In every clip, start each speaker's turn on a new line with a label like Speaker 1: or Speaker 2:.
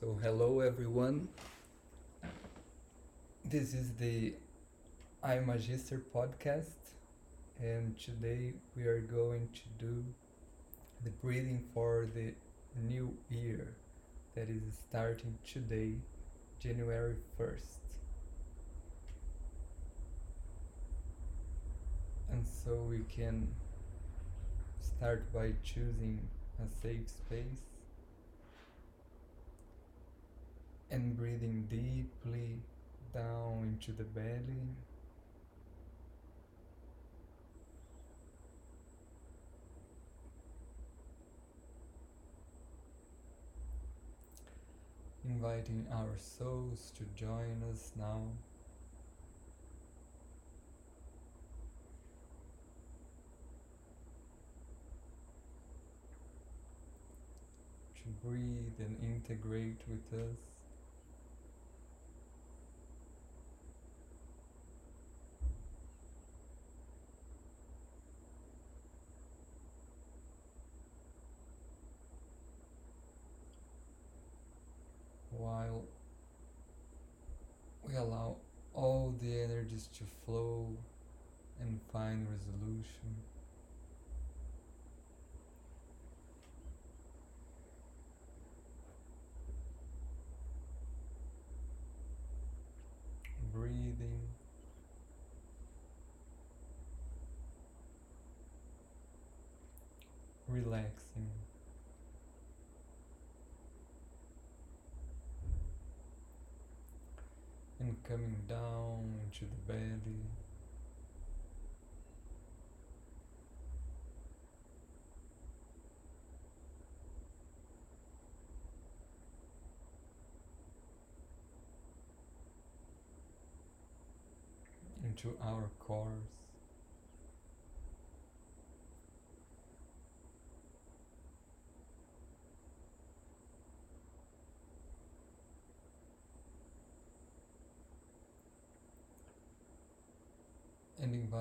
Speaker 1: So, hello everyone. This is the I Magister podcast, and today we are going to do the breathing for the new year that is starting today, January 1st. And so we can start by choosing a safe space and breathing deeply down into the belly. Inviting our souls to join us now. To breathe and integrate with us. messages to flow and find resolution. Breathing. Relaxing. coming down into the belly. into our cores.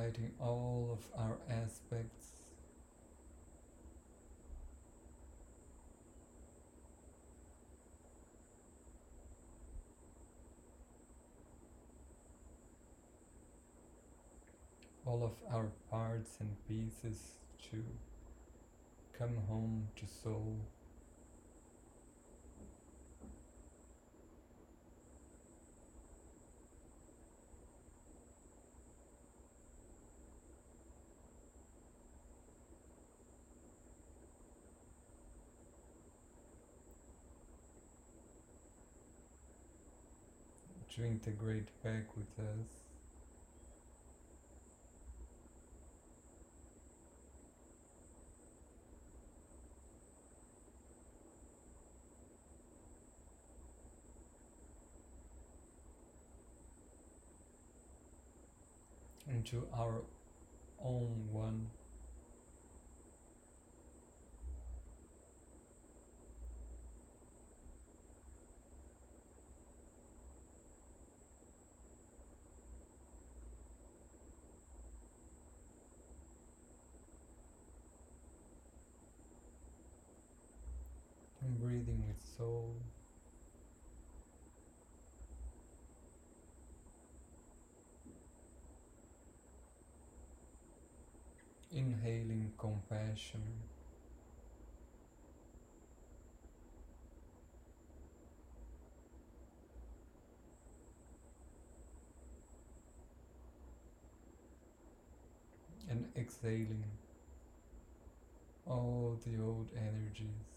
Speaker 1: highlighting all of our aspects. all of our parts and pieces to come home to soul. to integrate back with us. into our own one. breathing with soul. Inhaling compassion. And exhaling all the old energies.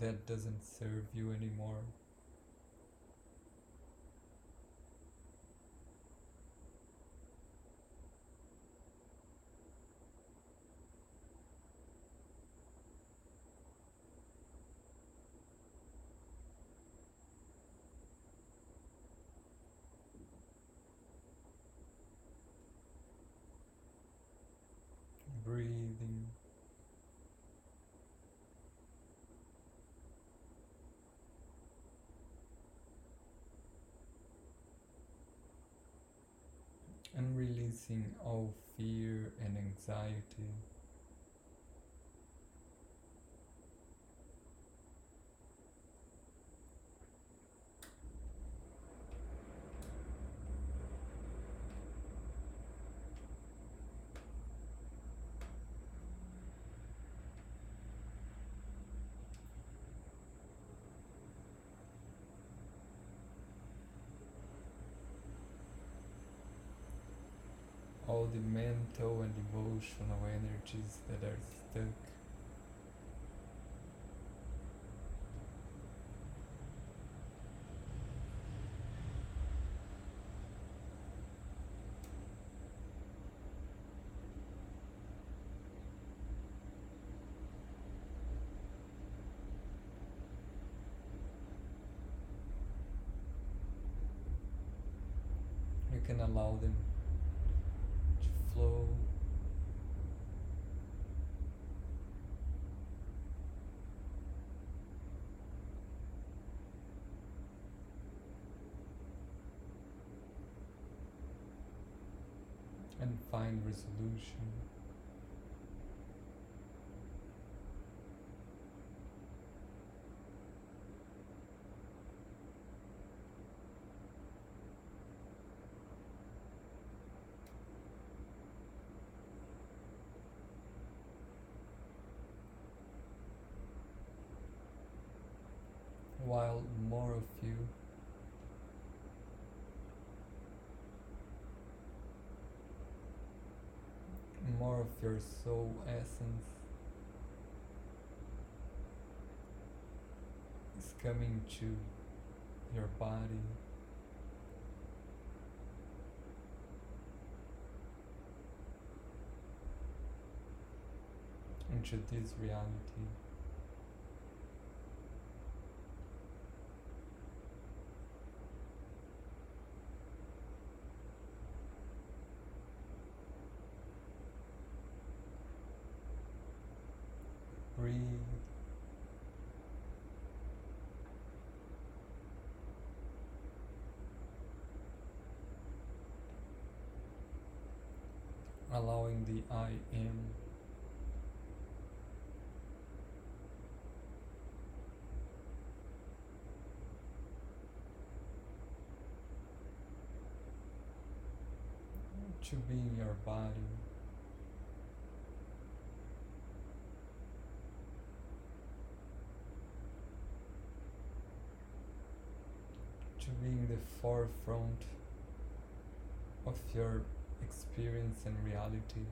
Speaker 1: that doesn't serve you anymore releasing all fear and anxiety. all the mental and emotional energies that are stuck. You can allow them flow. and find resolution. of your soul essence is coming to your body. into this reality. allowing the I am. to be in your body. To be in the forefront of your experience and reality.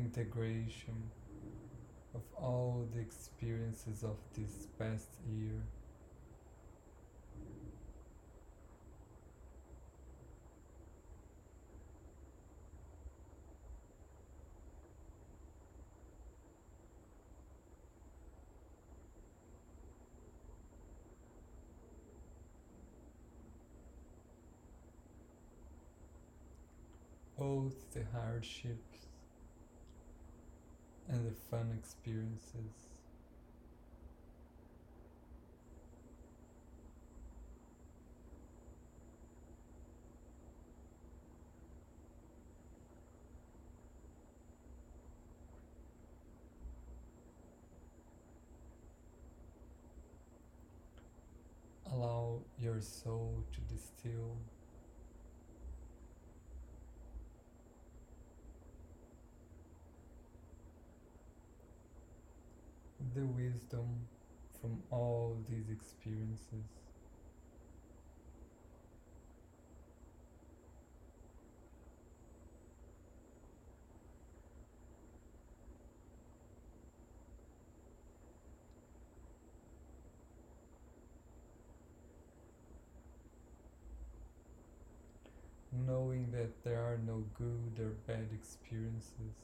Speaker 1: integration of all the experiences of this past year. both the hardships really fun experiences. Allow your soul to distill the wisdom from all these experiences. Knowing that there are no good or bad experiences.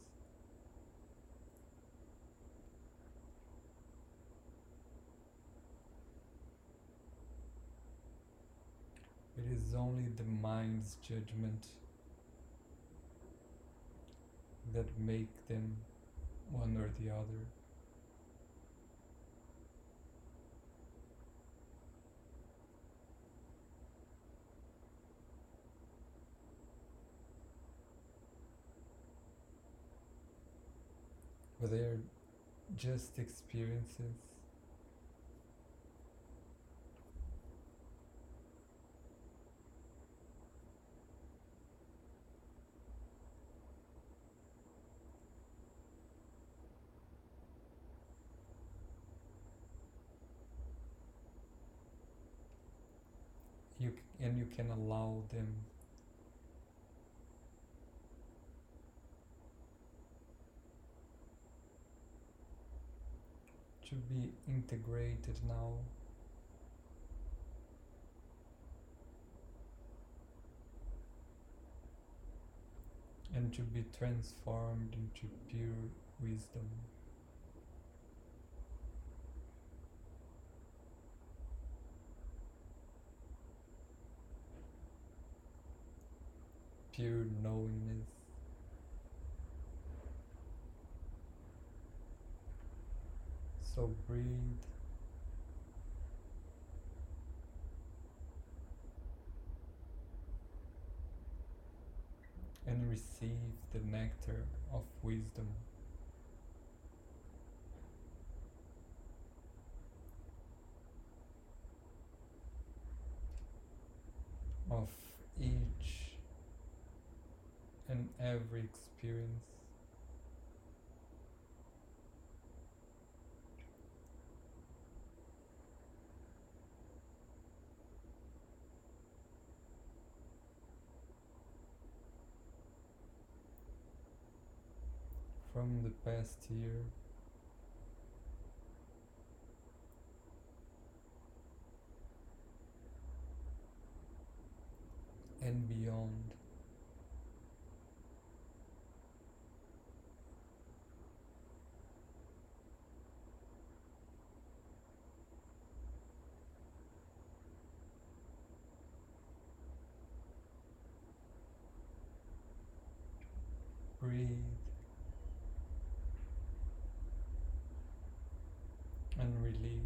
Speaker 1: is only the mind's judgment that make them one or the other. But they are just experiences can allow them to be integrated now. And to be transformed into pure wisdom. pure knowingness. So breathe. and receive the nectar of wisdom. and every experience. From the past year. breathe and release.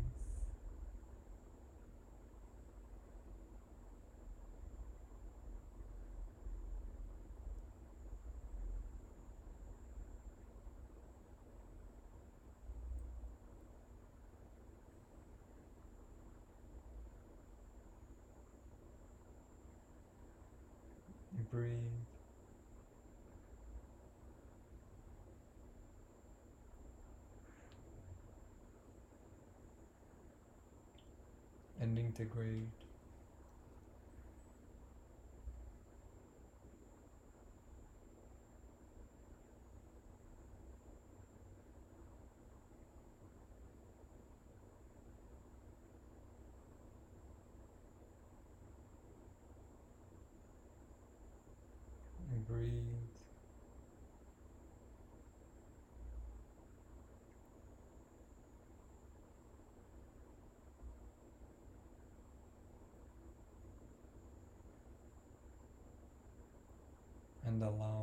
Speaker 1: Breathe. integrate breathe the loan.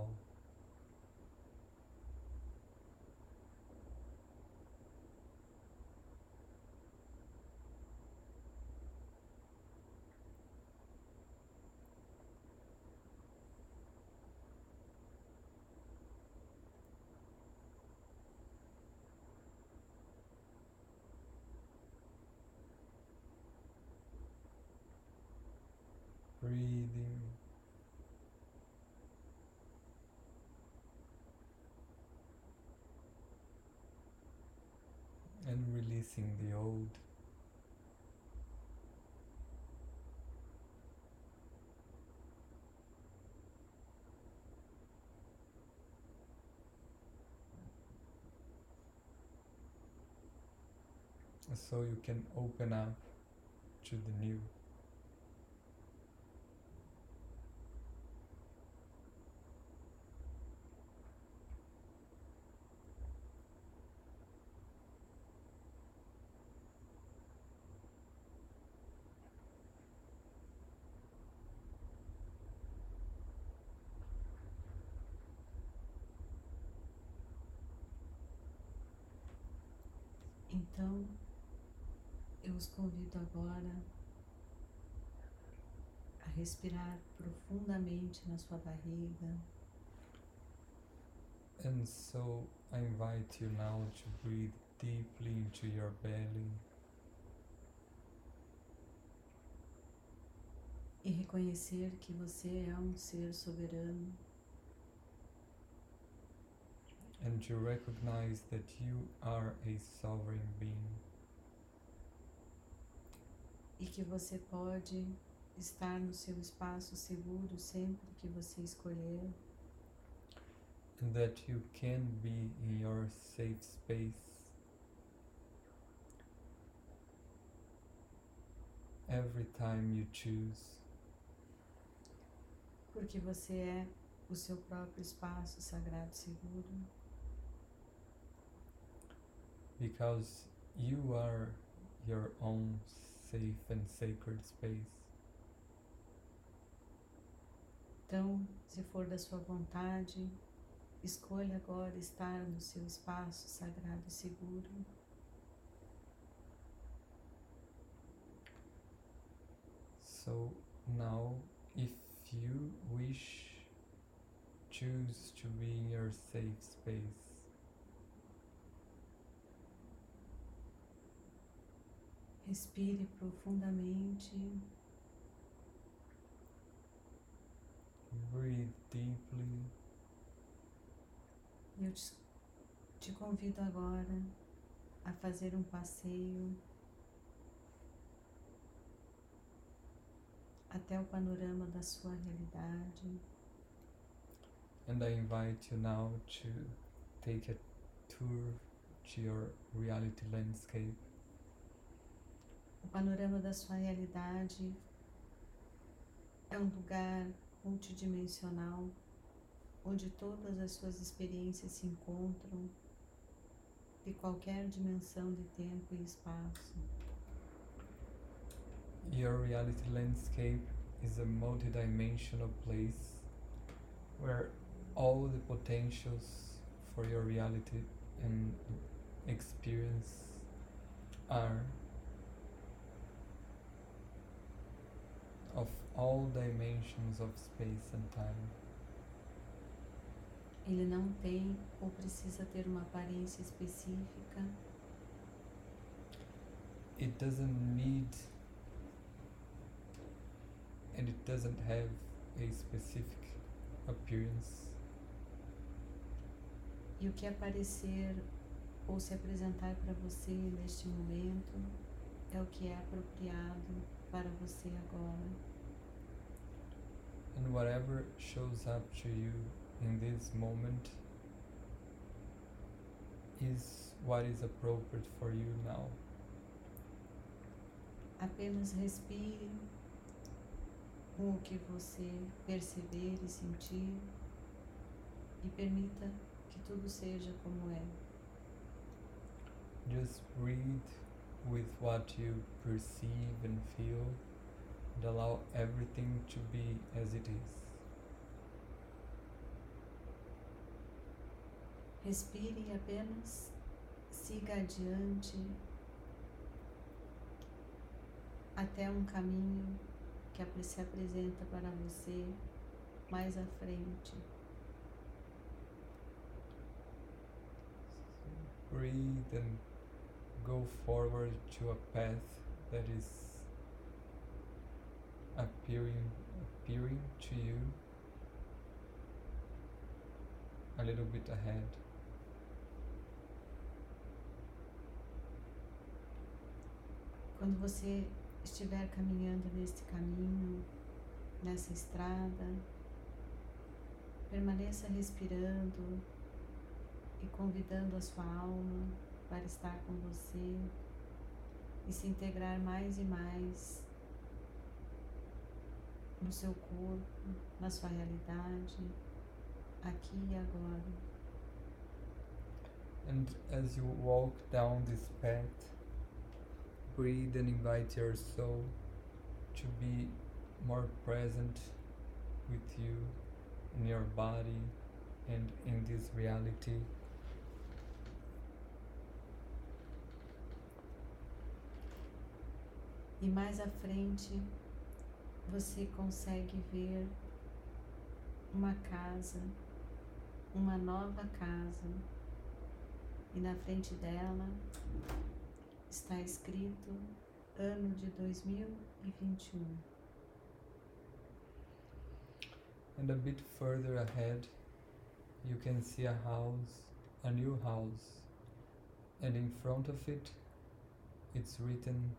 Speaker 1: releasing the old. So you can open up to the new.
Speaker 2: Então, eu os convido agora a respirar profundamente na sua barriga.
Speaker 1: And so I invite you now to breathe deeply into your belly.
Speaker 2: E reconhecer que você é um ser soberano
Speaker 1: and to recognize that you are a sovereign being.
Speaker 2: E que você pode estar no seu espaço seguro sempre que você escolher.
Speaker 1: And that you can be in your safe space every time you choose.
Speaker 2: Porque você é o seu próprio espaço sagrado seguro.
Speaker 1: because you are your own safe and sacred space.
Speaker 2: Então, se for da sua vontade, escolha agora estar no seu espaço sagrado e seguro.
Speaker 1: So now, if you wish, choose to be in your safe space.
Speaker 2: Respire profundamente.
Speaker 1: Breathe deeply.
Speaker 2: Eu te, te convido agora a fazer um passeio até o panorama da sua realidade.
Speaker 1: And I invite you now to take a tour to your reality landscape
Speaker 2: panorama da sua realidade é um lugar multidimensional onde todas as suas experiências se encontram de qualquer dimensão de tempo e espaço.
Speaker 1: Your reality landscape is a multidimensional place where all the potentials for your reality and experience are all dimensions of space and time.
Speaker 2: Ele não tem ou precisa ter uma aparência específica.
Speaker 1: It doesn't need and it doesn't have a specific appearance.
Speaker 2: E o que aparecer ou se apresentar para você neste momento é o que é apropriado para você agora.
Speaker 1: and whatever shows up to you in this moment is what is appropriate for you now.
Speaker 2: Apenas respire com o que você perceber e sentir e permita que tudo seja como é.
Speaker 1: Just breathe with what you perceive and feel. and allow everything to be as it is.
Speaker 2: Respire apenas siga adiante até um caminho que se apresenta para você mais à frente.
Speaker 1: Breathe and go forward to a path that is appearing appearing to you a little bit ahead.
Speaker 2: Quando você estiver caminhando neste caminho, nessa estrada, permaneça respirando e convidando a sua alma para estar com você e se integrar mais e mais no seu corpo, na sua realidade, aqui e agora.
Speaker 1: And as you walk down this path, breathe and invite your soul to be more present with you in your body and in this reality.
Speaker 2: E mais à frente, você consegue ver uma casa, uma nova casa, e na frente dela está escrito ano de 2021.
Speaker 1: And a bit further ahead, you can see a house, a new house, and in front of it, it's written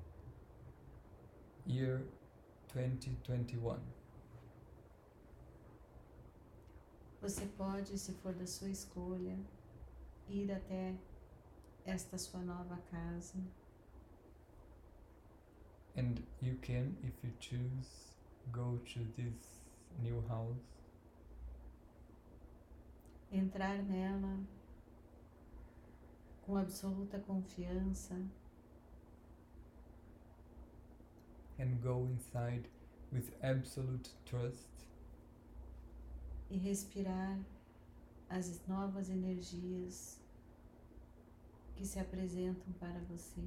Speaker 1: year 2021.
Speaker 2: Você pode, se for da sua escolha, ir até esta sua nova casa.
Speaker 1: And you can, if you choose, go to this new house.
Speaker 2: Entrar nela com absoluta confiança
Speaker 1: and go inside with absolute trust.
Speaker 2: E respirar as novas energias que se apresentam para você.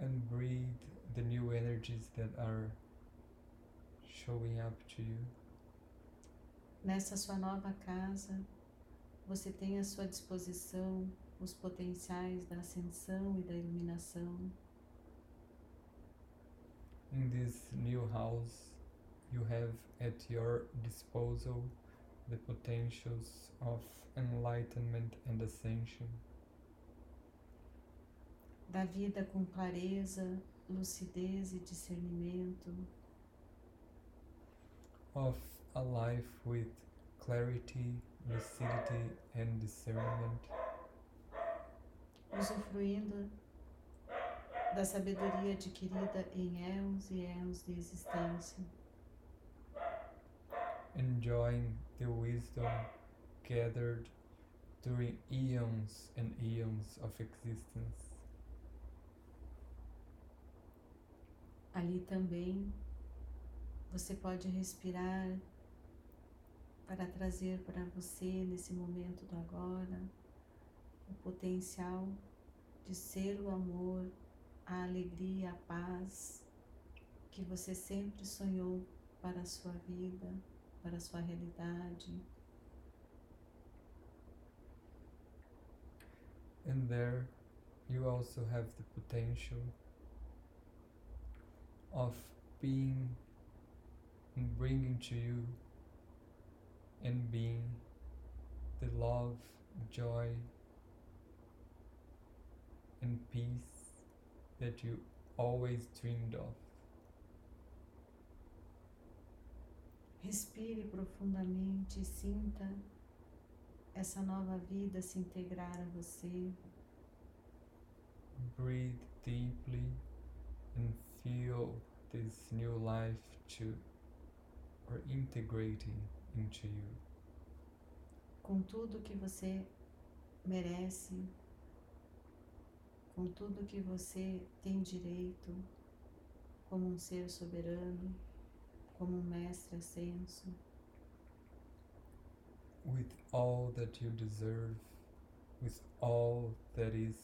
Speaker 1: And breathe the new energies that are showing up to you.
Speaker 2: Nessa sua nova casa, você tem à sua disposição os potenciais da ascensão e da iluminação.
Speaker 1: in this new house, you have at your disposal the potentials of enlightenment and ascension.
Speaker 2: Da vida com clareza, lucidez e discernimento.
Speaker 1: Of a life with clarity, lucidity and discernment.
Speaker 2: Usufruindo da sabedoria adquirida em éons e éons de existência.
Speaker 1: Enjoying the wisdom gathered during eons and eons of existence.
Speaker 2: Ali também você pode respirar para trazer para você nesse momento do agora o potencial de ser o amor a alegria, a paz que você sempre sonhou para a sua vida, para a sua realidade.
Speaker 1: And there you also have the potential of being and bringing to you and being the love, joy, and peace that you always dreamed of.
Speaker 2: Respire profundamente e sinta essa nova vida se integrar a você.
Speaker 1: Breathe deeply and feel this new life to or integrating into you.
Speaker 2: Com tudo que você merece, com tudo que você tem direito, como um ser soberano, como um mestre ascenso.
Speaker 1: With all that you deserve, with all that is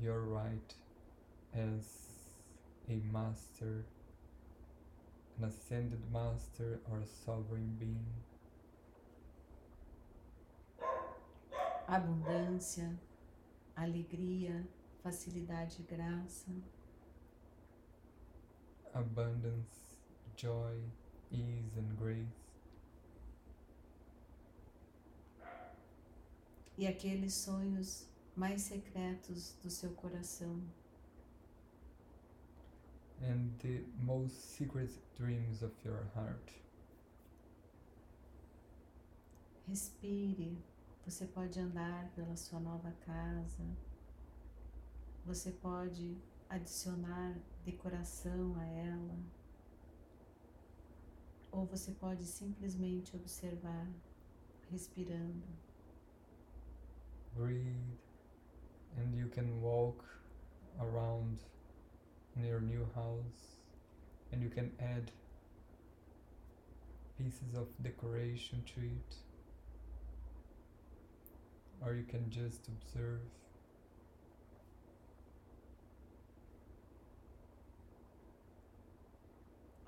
Speaker 1: your right as a master, an ascended master or a sovereign being.
Speaker 2: Abundância, alegria, facilidade e graça,
Speaker 1: abundance, joy, ease and grace.
Speaker 2: E aqueles sonhos mais secretos do seu coração.
Speaker 1: And the most secret dreams of your heart.
Speaker 2: Respire. Você pode andar pela sua nova casa. Você pode adicionar decoração a ela, ou você pode simplesmente observar respirando.
Speaker 1: Breathe, and you can walk around in your new house, and you can add pieces of decoration to it, or you can just observe.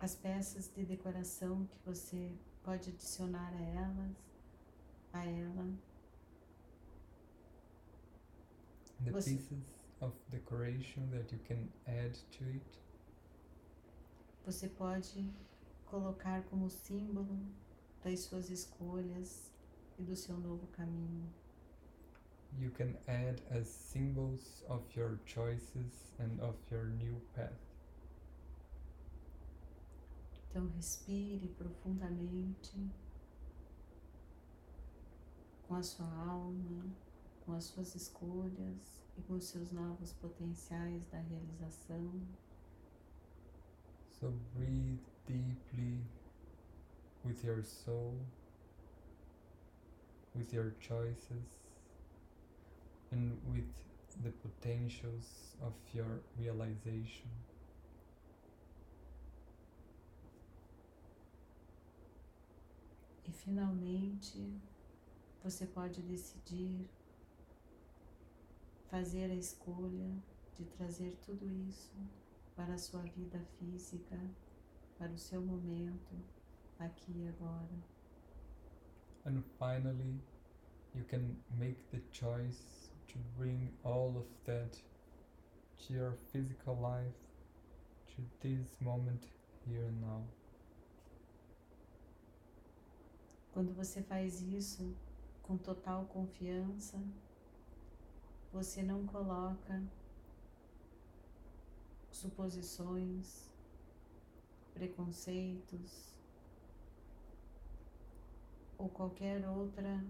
Speaker 2: as peças de decoração que você pode adicionar a elas, a ela.
Speaker 1: The
Speaker 2: você...
Speaker 1: pieces of decoration that you can add to it.
Speaker 2: Você pode colocar como símbolo das suas escolhas e do seu novo caminho.
Speaker 1: You can add as symbols of your choices and of your new path.
Speaker 2: Então respire profundamente com a sua alma, com as suas escolhas e com os seus novos potenciais da realização.
Speaker 1: So breathe deeply with your soul, with your choices, and with the potentials of your realization.
Speaker 2: E finalmente você pode decidir fazer a escolha de trazer tudo isso para a sua vida física, para o seu momento, aqui e agora.
Speaker 1: And finally, you can make the choice to bring all of that to your physical life, to this moment here and now.
Speaker 2: Quando você faz isso com total confiança, você não coloca suposições, preconceitos ou qualquer outra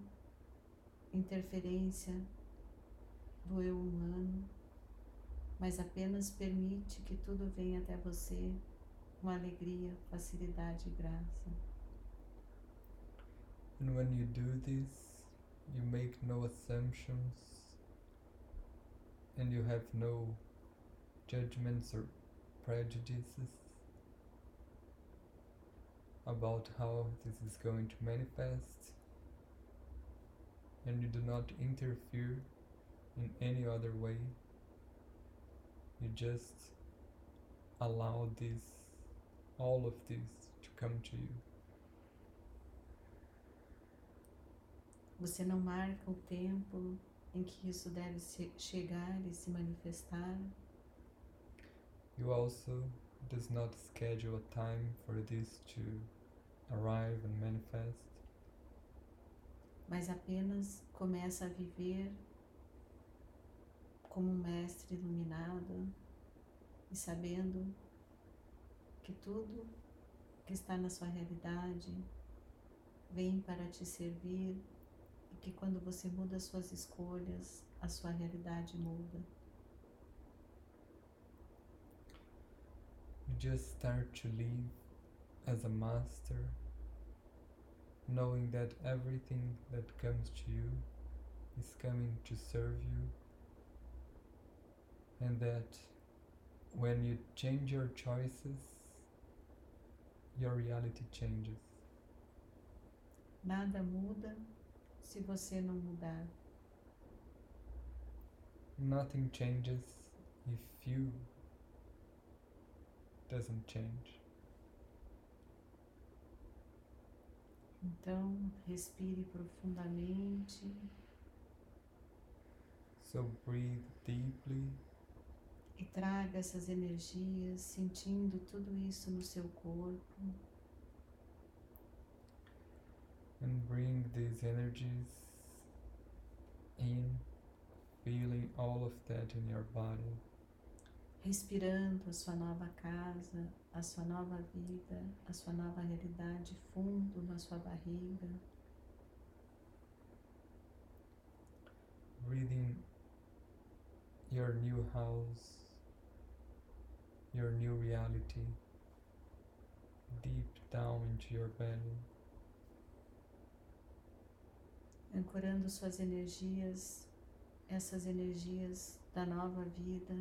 Speaker 2: interferência do eu humano, mas apenas permite que tudo venha até você com alegria, facilidade e graça.
Speaker 1: And when you do this, you make no assumptions and you have no judgments or prejudices about how this is going to manifest, and you do not interfere in any other way. You just allow this, all of this, to come to you.
Speaker 2: Você não marca o tempo em que isso deve chegar e se manifestar.
Speaker 1: You also does not schedule a time for this to arrive and manifest.
Speaker 2: Mas apenas começa a viver como um mestre iluminado e sabendo que tudo que está na sua realidade vem para te servir porque quando você muda as suas escolhas, a sua realidade muda.
Speaker 1: You just start to live as a master, knowing that everything that comes to you is coming to serve you, and that when you change your choices, your reality changes.
Speaker 2: Nada muda se você não mudar.
Speaker 1: Nothing changes if you doesn't change.
Speaker 2: Então, respire profundamente.
Speaker 1: So breathe deeply.
Speaker 2: E traga essas energias, sentindo tudo isso no seu corpo.
Speaker 1: and bring these energies in, feeling all of that in your body.
Speaker 2: Respirando a sua nova casa, a sua nova vida, a sua nova realidade fundo na sua barriga.
Speaker 1: Breathing your new house, your new reality deep down into your belly.
Speaker 2: ancorando suas energias, essas energias da nova vida,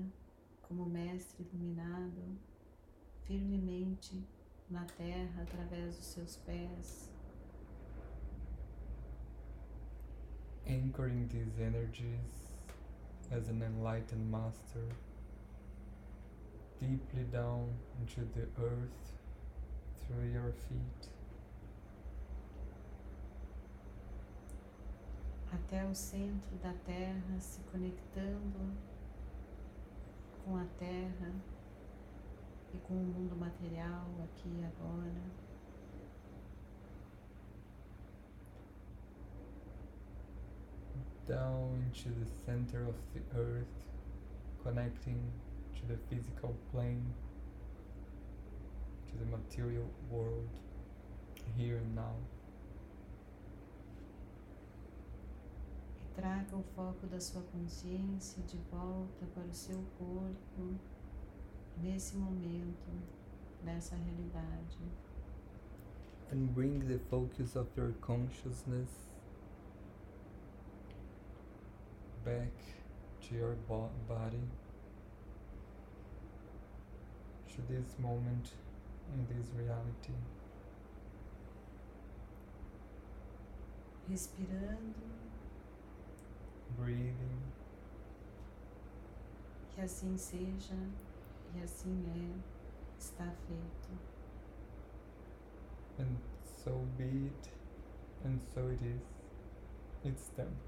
Speaker 2: como mestre iluminado, firmemente na terra através dos seus pés.
Speaker 1: Anchoring these energies as an enlightened master deeply down into the earth through your feet.
Speaker 2: até o centro da Terra, se conectando com a Terra e com o mundo material aqui e agora.
Speaker 1: Down into the center of the earth, connecting to the physical plane, to the material world, here and now.
Speaker 2: Traga o foco da sua consciência de volta para o seu corpo, nesse momento, nessa realidade.
Speaker 1: And bring the focus of your consciousness back to your body, to this moment, in this reality.
Speaker 2: Respirando
Speaker 1: breathing.
Speaker 2: Que assim seja e assim é, está feito.
Speaker 1: And so be it, and so it is. It's done.